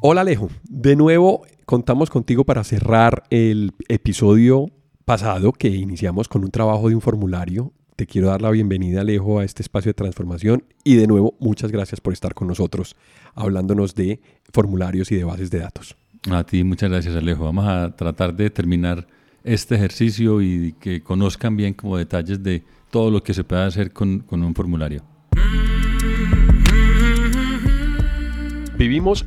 Hola Alejo, de nuevo contamos contigo para cerrar el episodio pasado que iniciamos con un trabajo de un formulario. Te quiero dar la bienvenida Alejo a este espacio de transformación y de nuevo muchas gracias por estar con nosotros hablándonos de formularios y de bases de datos. A ti muchas gracias Alejo. Vamos a tratar de terminar este ejercicio y que conozcan bien como detalles de todo lo que se puede hacer con, con un formulario. Vivimos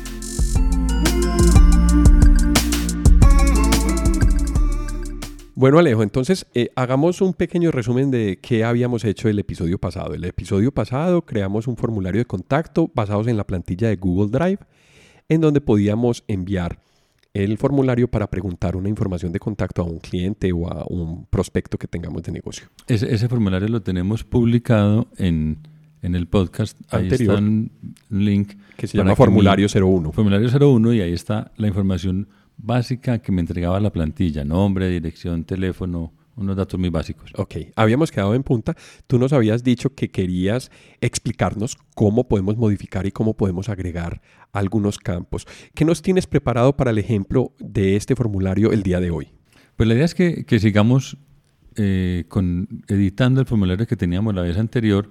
Bueno, Alejo, entonces eh, hagamos un pequeño resumen de qué habíamos hecho el episodio pasado. El episodio pasado creamos un formulario de contacto basados en la plantilla de Google Drive, en donde podíamos enviar el formulario para preguntar una información de contacto a un cliente o a un prospecto que tengamos de negocio. Ese, formulario lo tenemos publicado en, el podcast. Anterior, ahí está un link. Que se llama Formulario 01. Formulario 01 y ahí está la información básica que me entregaba la plantilla, nombre, dirección, teléfono, unos datos muy básicos. Ok, habíamos quedado en punta. Tú nos habías dicho que querías explicarnos cómo podemos modificar y cómo podemos agregar algunos campos. ¿Qué nos tienes preparado para el ejemplo de este formulario el día de hoy? Pues la idea es que, sigamos eh, con, editando el formulario que teníamos la vez anterior,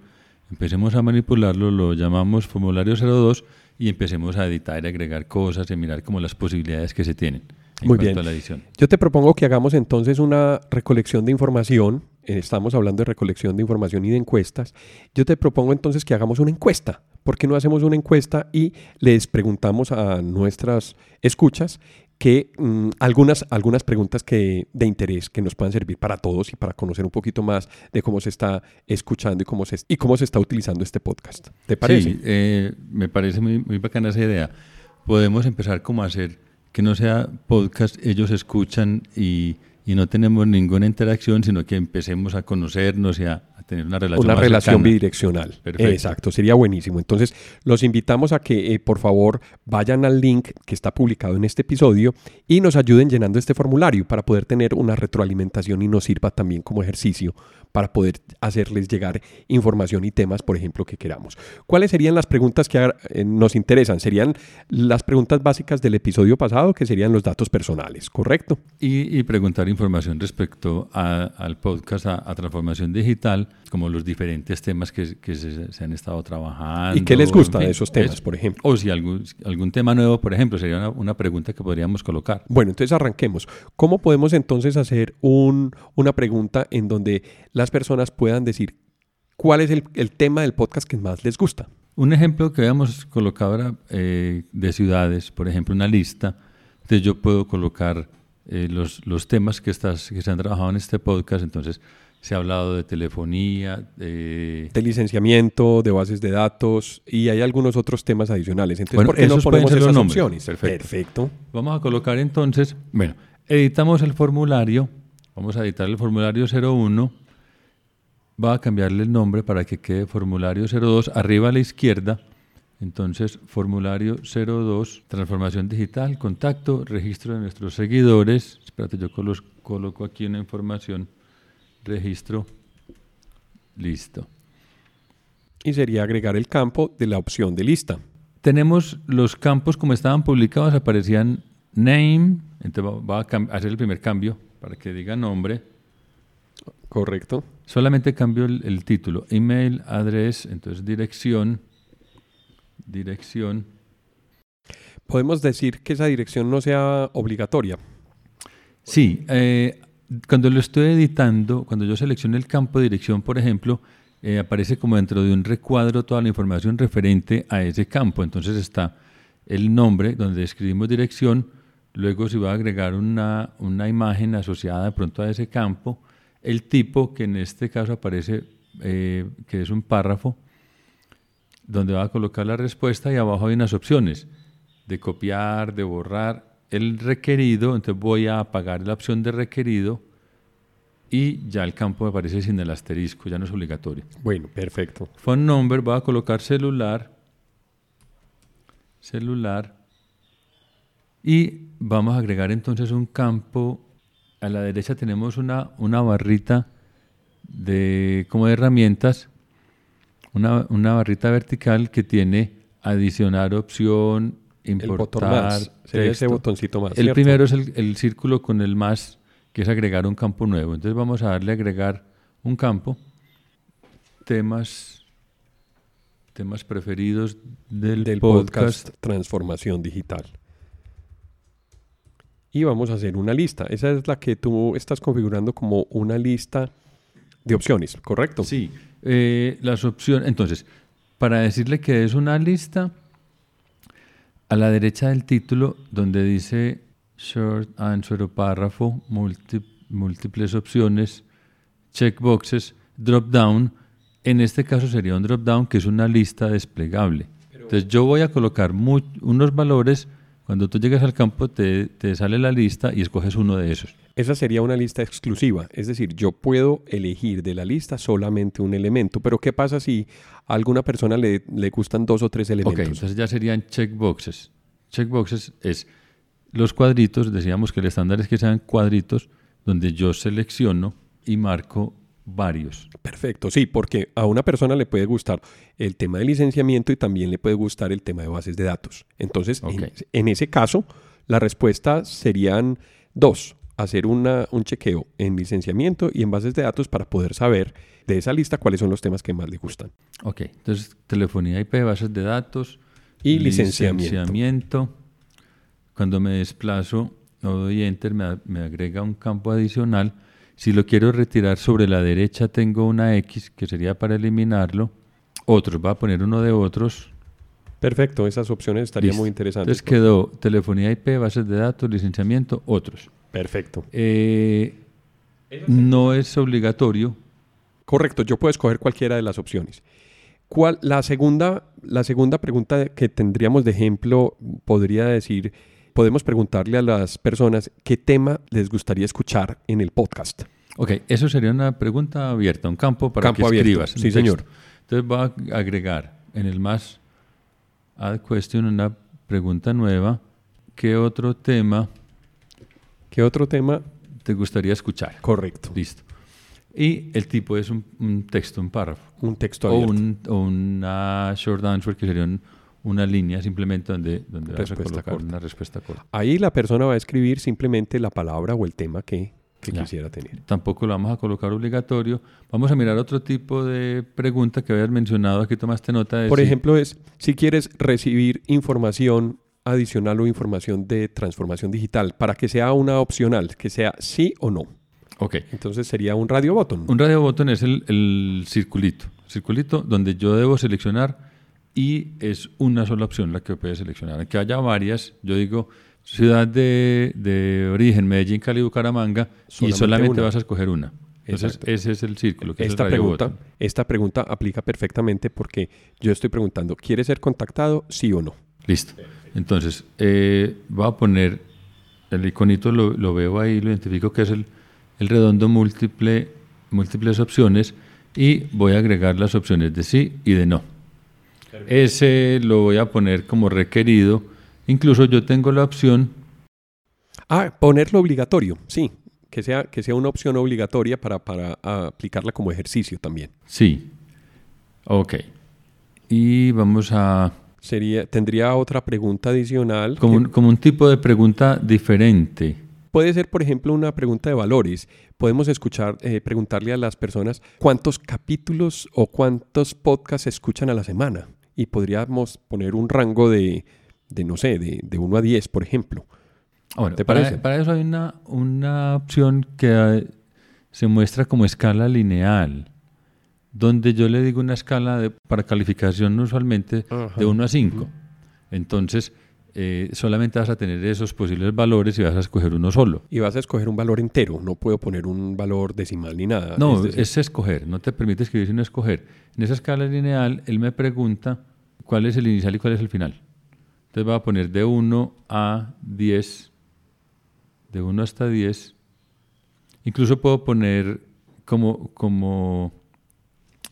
empecemos a manipularlo, lo llamamos formulario 02 y empecemos a editar y agregar cosas y mirar como las posibilidades que se tienen. En Muy bien. A la edición. Yo te propongo que hagamos entonces una recolección de información. Eh, estamos hablando de recolección de información y de encuestas. Yo te propongo entonces que hagamos una encuesta. ¿Por qué no hacemos una encuesta y les preguntamos a nuestras escuchas que mm, algunas, algunas preguntas que, de interés que nos puedan servir para todos y para conocer un poquito más de cómo se está escuchando y cómo se, y cómo se está utilizando este podcast. ¿Te parece? Sí, eh, me parece muy, muy bacana esa idea. Podemos empezar como a hacer que no sea podcast, ellos escuchan y, y no tenemos ninguna interacción, sino que empecemos a conocernos y a, tener una relación. Una relación bidireccional. Exacto, sería buenísimo. Entonces, los invitamos a que eh, por favor vayan al link que está publicado en este episodio y nos ayuden llenando este formulario para poder tener una retroalimentación y nos sirva también como ejercicio para poder hacerles llegar información y temas, por ejemplo, que queramos. ¿Cuáles serían las preguntas que eh, nos interesan? Serían las preguntas básicas del episodio pasado, que serían los datos personales, ¿correcto? Y, preguntar información respecto al podcast, a, transformación digital, como los diferentes temas que, se, han estado trabajando. ¿Y qué les gusta de esos temas, por ejemplo? O si algún, algún tema nuevo, por ejemplo, sería una, una, pregunta que podríamos colocar. Bueno, entonces arranquemos. ¿Cómo podemos entonces hacer un, una pregunta en donde las personas puedan decir cuál es el, tema del podcast que más les gusta. Un ejemplo que habíamos colocado era eh, de ciudades, por ejemplo, una lista. Entonces yo puedo colocar eh, los, los, temas que, estás, que se han trabajado en este podcast. Entonces se ha hablado de telefonía, de... licenciamiento, de bases de datos y hay algunos otros temas adicionales. Entonces, ¿por qué no ponemos esas opciones? Perfecto. Vamos a colocar entonces, bueno, editamos el formulario, vamos a editar el formulario 01 va a cambiarle el nombre para que quede formulario 02 arriba a la izquierda. Entonces, formulario 02, transformación digital, contacto, registro de nuestros seguidores. Espérate, yo coloco aquí una información, registro, listo. Y sería agregar el campo de la opción de lista. Tenemos los campos como estaban publicados, aparecían name, entonces va a hacer el primer cambio para que diga nombre. Correcto. Solamente cambio el, título. Email, address, entonces dirección. Dirección. Podemos decir que esa dirección no sea obligatoria. Sí, eh, cuando lo estoy editando, cuando yo selecciono el campo de dirección, por ejemplo, eh, aparece como dentro de un recuadro toda la información referente a ese campo. Entonces está el nombre donde escribimos dirección, luego se va a agregar una, una imagen asociada de pronto a ese campo, el tipo, que en este caso aparece, eh, que es un párrafo, donde va a colocar la respuesta y abajo hay unas opciones de copiar, de borrar el requerido, entonces voy a apagar la opción de requerido y ya el campo me aparece sin el asterisco, ya no es obligatorio. Bueno, perfecto. Phone number, voy a colocar celular, celular, y vamos a agregar entonces un campo. A la derecha tenemos una, una barrita de, como de herramientas, una, una barrita vertical que tiene adicionar opción, importar. El ese botoncito más. El primero es el, el, círculo con el más, que es agregar un campo nuevo. Entonces vamos a darle a agregar un campo. Temas, temas preferidos del, del podcast Transformación Digital y vamos a hacer una lista. Esa es la que tú estás configurando como una lista de opciones, ¿correcto? Sí, eh, las opciones. Entonces, para decirle que es una lista, a la derecha del título, donde dice short answer o párrafo, múltiples opciones, checkboxes, drop down, en este caso sería un drop down que es una lista desplegable. Entonces yo voy a colocar unos valores cuando tú llegas al campo te, sale la lista y escoges uno de esos. Esa sería una lista exclusiva, es decir, yo puedo elegir de la lista solamente un elemento, pero ¿qué pasa si a alguna persona le, le gustan dos o tres elementos? Ok, entonces ya serían checkboxes. Checkboxes es los cuadritos, decíamos que el estándar es que sean cuadritos donde yo selecciono y marco varios. Perfecto, sí, porque a una persona le puede gustar el tema de licenciamiento y también le puede gustar el tema de bases de datos. Entonces, en, ese caso, la respuesta serían dos. Hacer una, un chequeo en licenciamiento y en bases de datos para poder saber de esa lista cuáles son los temas que más le gustan. Ok, entonces telefonía IP, bases de datos y licenciamiento. licenciamiento. Cuando me desplazo o doy enter, me, me agrega un campo adicional si lo quiero retirar sobre la derecha tengo una X que sería para eliminarlo. Otros, va a poner uno de otros. Perfecto, esas opciones estarían muy interesantes. Entonces quedó telefonía IP, bases de datos, licenciamiento, otros. Perfecto. Eh, no es obligatorio. Correcto, yo puedo escoger cualquiera de las opciones. ¿Cuál, la, segunda, la segunda pregunta que tendríamos de ejemplo podría decir, podemos preguntarle a las personas qué tema les gustaría escuchar en el podcast. Ok, eso sería una pregunta abierta, un campo para que escribas. Sí, señor. Entonces voy a agregar en el más add question una pregunta nueva. ¿Qué otro tema? ¿Qué otro tema te gustaría escuchar? Correcto. Listo. Y el tipo es un, texto, un párrafo. Un texto abierto. O, una short answer que sería un, una línea simplemente donde, donde vas a colocar una respuesta corta. Ahí la persona va a escribir simplemente la palabra o el tema que, quisiera tener. Tampoco lo vamos a colocar obligatorio. Vamos a mirar otro tipo de pregunta que habías mencionado. Aquí tomaste nota de... Por ejemplo, es si quieres recibir información adicional o información de transformación digital para que sea una opcional, que sea sí o no. Ok. Entonces sería un radio button. Un radio button es el, el circulito. Circulito donde yo debo seleccionar y es una sola opción la que puedes seleccionar. Aunque haya varias, yo digo ciudad de, origen, Medellín, Cali, Bucaramanga, y solamente vas a escoger una. Entonces, ese es el círculo. Que esta, pregunta, esta pregunta aplica perfectamente porque yo estoy preguntando, ¿quieres ser contactado, sí o no? Listo. Entonces, eh, voy a poner el iconito, lo, veo ahí, lo identifico que es el, el redondo múltiple, múltiples opciones y voy a agregar las opciones de sí y de no. Ese lo voy a poner como requerido. Incluso yo tengo la opción. Ah, ponerlo obligatorio, sí. Que sea, que sea una opción obligatoria para, para aplicarla como ejercicio también. Sí. Ok. Y vamos a... Sería, tendría otra pregunta adicional. Como, un, como un tipo de pregunta diferente. Puede ser, por ejemplo, una pregunta de valores. Podemos escuchar, eh, preguntarle a las personas cuántos capítulos o cuántos podcasts escuchan a la semana y podríamos poner un rango de, de no sé, de, de 1 a 10, por ejemplo. Bueno, ¿Te para, para, eso hay una, una opción que eh, se muestra como escala lineal, donde yo le digo una escala de, para calificación usualmente de 1 a 5. Entonces, eh, solamente vas a tener esos posibles valores y vas a escoger uno solo. Y vas a escoger un valor entero, no puedo poner un valor decimal ni nada. No, es, escoger, no te permite escribir sino escoger. En esa escala lineal, él me pregunta cuál es el inicial y cuál es el final. Entonces va a poner de 1 a 10, de 1 hasta 10, Incluso puedo poner como, como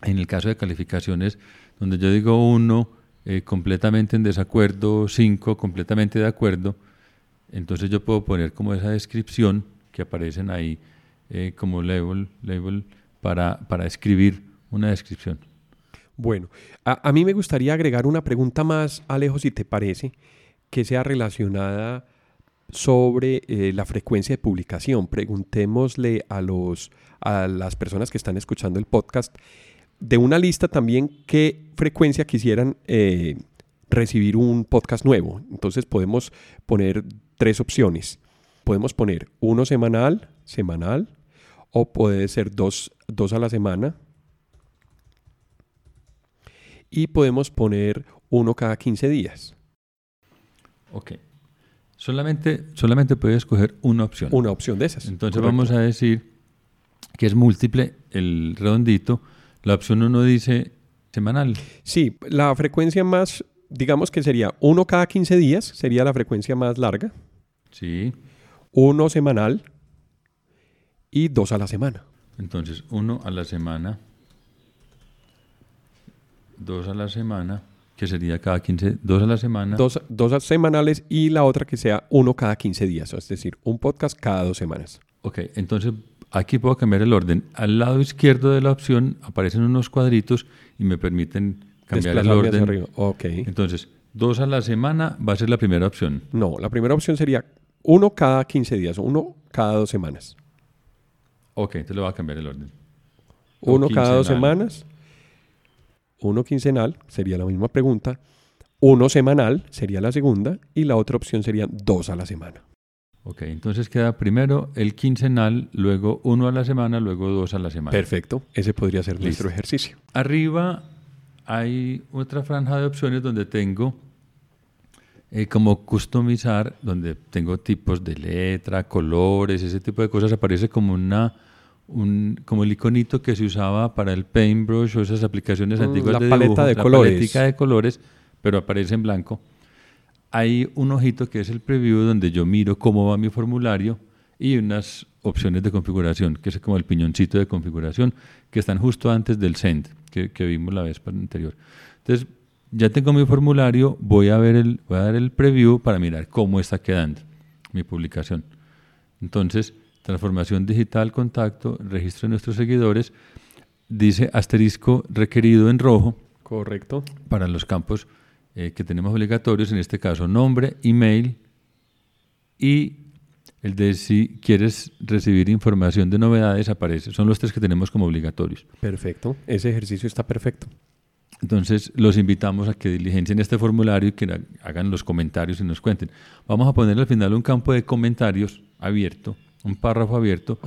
en el caso de calificaciones, donde yo digo uno eh, completamente en desacuerdo, cinco completamente de acuerdo, entonces yo puedo poner como esa descripción que aparecen ahí eh, como label, label para, para escribir una descripción. Bueno, a, mí me gustaría agregar una pregunta más, Alejo, si te parece, que sea relacionada sobre eh, la frecuencia de publicación. Preguntémosle a, los, a las personas que están escuchando el podcast de una lista también qué frecuencia quisieran eh, recibir un podcast nuevo. Entonces podemos poner tres opciones. Podemos poner uno semanal, semanal, o puede ser dos, dos a la semana, y podemos poner uno cada 15 días. Ok. Solamente, solamente puede escoger una opción. Una opción de esas. Entonces vamos a decir que es múltiple el redondito. La opción 1 dice semanal. Sí, la frecuencia más, digamos que sería uno cada 15 días, sería la frecuencia más larga. Sí. Uno semanal y dos a la semana. Entonces, uno a la semana dos a la semana, que sería cada 15, dos a la semana. Dos, dos semanales y la otra que sea uno cada 15 días, es decir, un podcast cada dos semanas. Ok, entonces aquí puedo cambiar el orden. Al lado izquierdo de la opción aparecen unos cuadritos y me permiten cambiar el orden. Ok. Entonces, dos a la semana va a ser la primera opción. No, la primera opción sería uno cada 15 días, uno cada dos semanas. Ok, entonces le voy a cambiar el orden. Uno cada dos semanas uno quincenal, sería la misma pregunta, uno semanal sería la segunda y la otra opción sería dos a la semana. Ok, entonces queda primero el quincenal, luego uno a la semana, luego dos a la semana. Perfecto, ese podría ser nuestro ejercicio. Arriba hay otra franja de opciones donde tengo eh, como customizar, donde tengo tipos de letra, colores, ese tipo de cosas, aparece como una un, como el iconito que se usaba para el paintbrush o esas aplicaciones mm, antiguas la de paleta de colores. de colores, pero aparece en blanco. Hay un ojito que es el preview donde yo miro cómo va mi formulario y unas opciones de configuración, que es como el piñoncito de configuración, que están justo antes del send, que, que vimos la vez anterior. Entonces, ya tengo mi formulario, voy a, ver el, voy a dar el preview para mirar cómo está quedando mi publicación. Entonces, transformación digital, contacto, registro de nuestros seguidores, dice asterisco requerido en rojo. Correcto. Para los campos eh, que tenemos obligatorios, en este caso nombre, email y el de si quieres recibir información de novedades aparece. Son los tres que tenemos como obligatorios. Perfecto, ese ejercicio está perfecto. Entonces los invitamos a que diligencien este formulario y que hagan los comentarios y nos cuenten. Vamos a poner al final un campo de comentarios abierto un párrafo abierto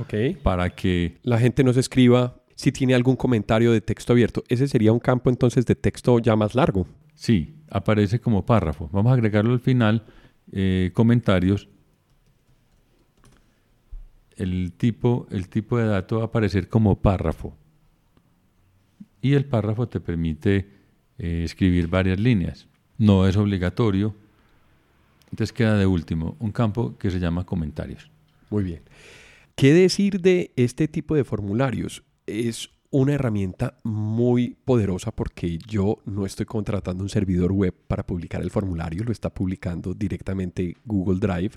para que la gente nos escriba si tiene algún comentario de texto abierto. Ese sería un campo entonces de texto ya más largo. Sí, aparece como párrafo. Vamos a agregarlo al final, eh, comentarios. El tipo, el tipo de dato va a aparecer como párrafo. Y el párrafo te permite eh, escribir varias líneas. No es obligatorio. Entonces queda de último un campo que se llama comentarios. Muy bien. ¿Qué decir de este tipo de formularios? Es una herramienta muy poderosa porque yo no estoy contratando un servidor web para publicar el formulario, lo está publicando directamente Google Drive.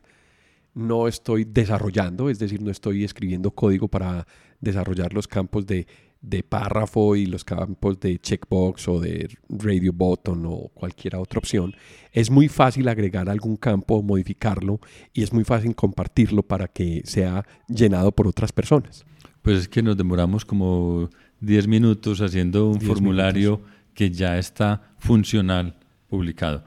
No estoy desarrollando, es decir, no estoy escribiendo código para desarrollar los campos de de párrafo y los campos de checkbox o de radio button o cualquier otra opción, es muy fácil agregar algún campo, modificarlo y es muy fácil compartirlo para que sea llenado por otras personas. Pues es que nos demoramos como 10 minutos haciendo un formulario que ya está funcional publicado.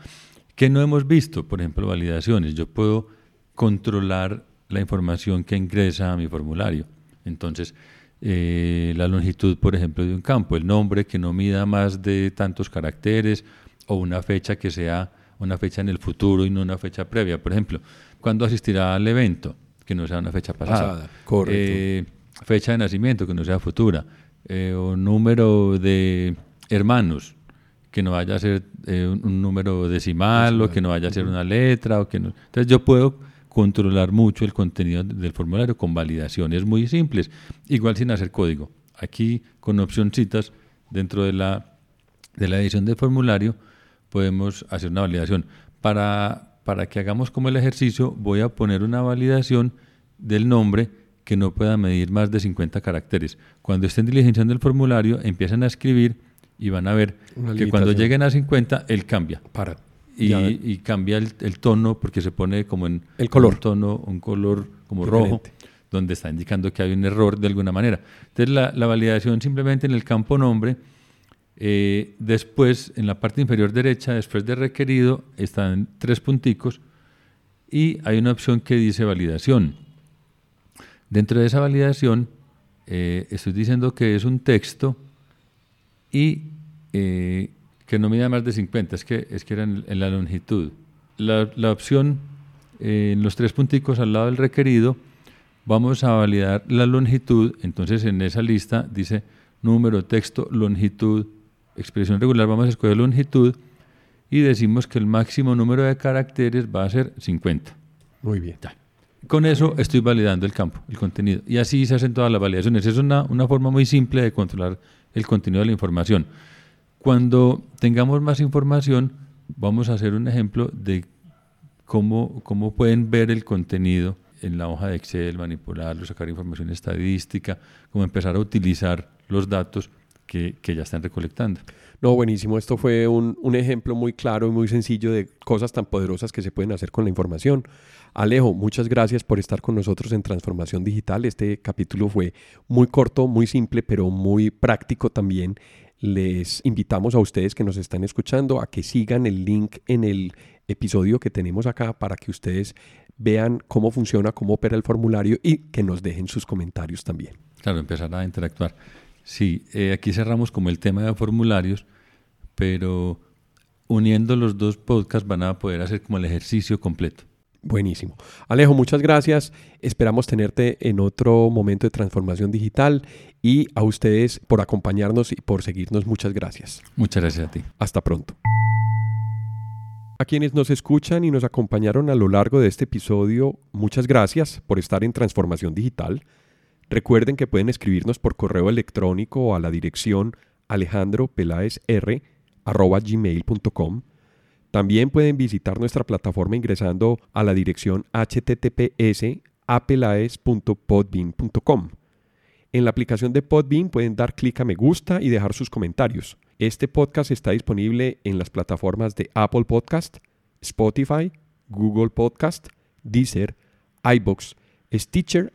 ¿Qué no hemos visto? Por ejemplo, validaciones. Yo puedo controlar la información que ingresa a mi formulario. Entonces, eh, la longitud, por ejemplo, de un campo, el nombre que no mida más de tantos caracteres o una fecha que sea una fecha en el futuro y no una fecha previa. Por ejemplo, ¿cuándo asistirá al evento? Que no sea una fecha pasada. Eh, fecha de nacimiento, que no sea futura. Eh, o número de hermanos, que no vaya a ser un, número decimal, o que no vaya a ser una letra. O que no. Entonces yo puedo controlar mucho el contenido del formulario con validaciones muy simples, igual sin hacer código. Aquí con opcióncitas dentro de la, de la edición del formulario podemos hacer una validación. Para, para que hagamos como el ejercicio voy a poner una validación del nombre que no pueda medir más de 50 caracteres. Cuando estén diligenciando el formulario empiezan a escribir y van a ver que cuando lleguen a 50 él cambia. Para y, cambia el, tono porque se pone como en el color. un tono, un color como rojo, donde está indicando que hay un error de alguna manera. Entonces la, validación simplemente en el campo nombre, eh, después en la parte inferior derecha, después de requerido, están tres punticos y hay una opción que dice validación. Dentro de esa validación eh, estoy diciendo que es un texto y eh, que no mida más de 50, es que, es que era en, la longitud. La, la opción eh, en los tres punticos al lado del requerido, vamos a validar la longitud, entonces en esa lista dice número, texto, longitud, expresión regular, vamos a escoger longitud y decimos que el máximo número de caracteres va a ser 50. Muy bien. Con eso estoy validando el campo, el contenido. Y así se hacen todas las validaciones. Es una, una forma muy simple de controlar el contenido de la información. Cuando tengamos más información, vamos a hacer un ejemplo de cómo, cómo pueden ver el contenido en la hoja de Excel, manipularlo, sacar información estadística, cómo empezar a utilizar los datos que, que ya están recolectando. No, buenísimo. Esto fue un, un, ejemplo muy claro y muy sencillo de cosas tan poderosas que se pueden hacer con la información. Alejo, muchas gracias por estar con nosotros en Transformación Digital. Este capítulo fue muy corto, muy simple, pero muy práctico también les invitamos a ustedes que nos están escuchando a que sigan el link en el episodio que tenemos acá para que ustedes vean cómo funciona, cómo opera el formulario y que nos dejen sus comentarios también. Claro, empezar a interactuar. Sí, eh, aquí cerramos como el tema de formularios, pero uniendo los dos podcasts van a poder hacer como el ejercicio completo. Buenísimo. Alejo, muchas gracias. Esperamos tenerte en otro momento de transformación digital y a ustedes por acompañarnos y por seguirnos. Muchas gracias. Muchas gracias a ti. Hasta pronto. A quienes nos escuchan y nos acompañaron a lo largo de este episodio, muchas gracias por estar en Transformación Digital. Recuerden que pueden escribirnos por correo electrónico a la dirección alejandropelaesr.gmail.com también pueden visitar nuestra plataforma ingresando a la dirección https apelaes.podbean.com. En la aplicación de Podbean pueden dar clic a me gusta y dejar sus comentarios. Este podcast está disponible en las plataformas de Apple Podcast, Spotify, Google Podcast, Deezer, iBox, Stitcher,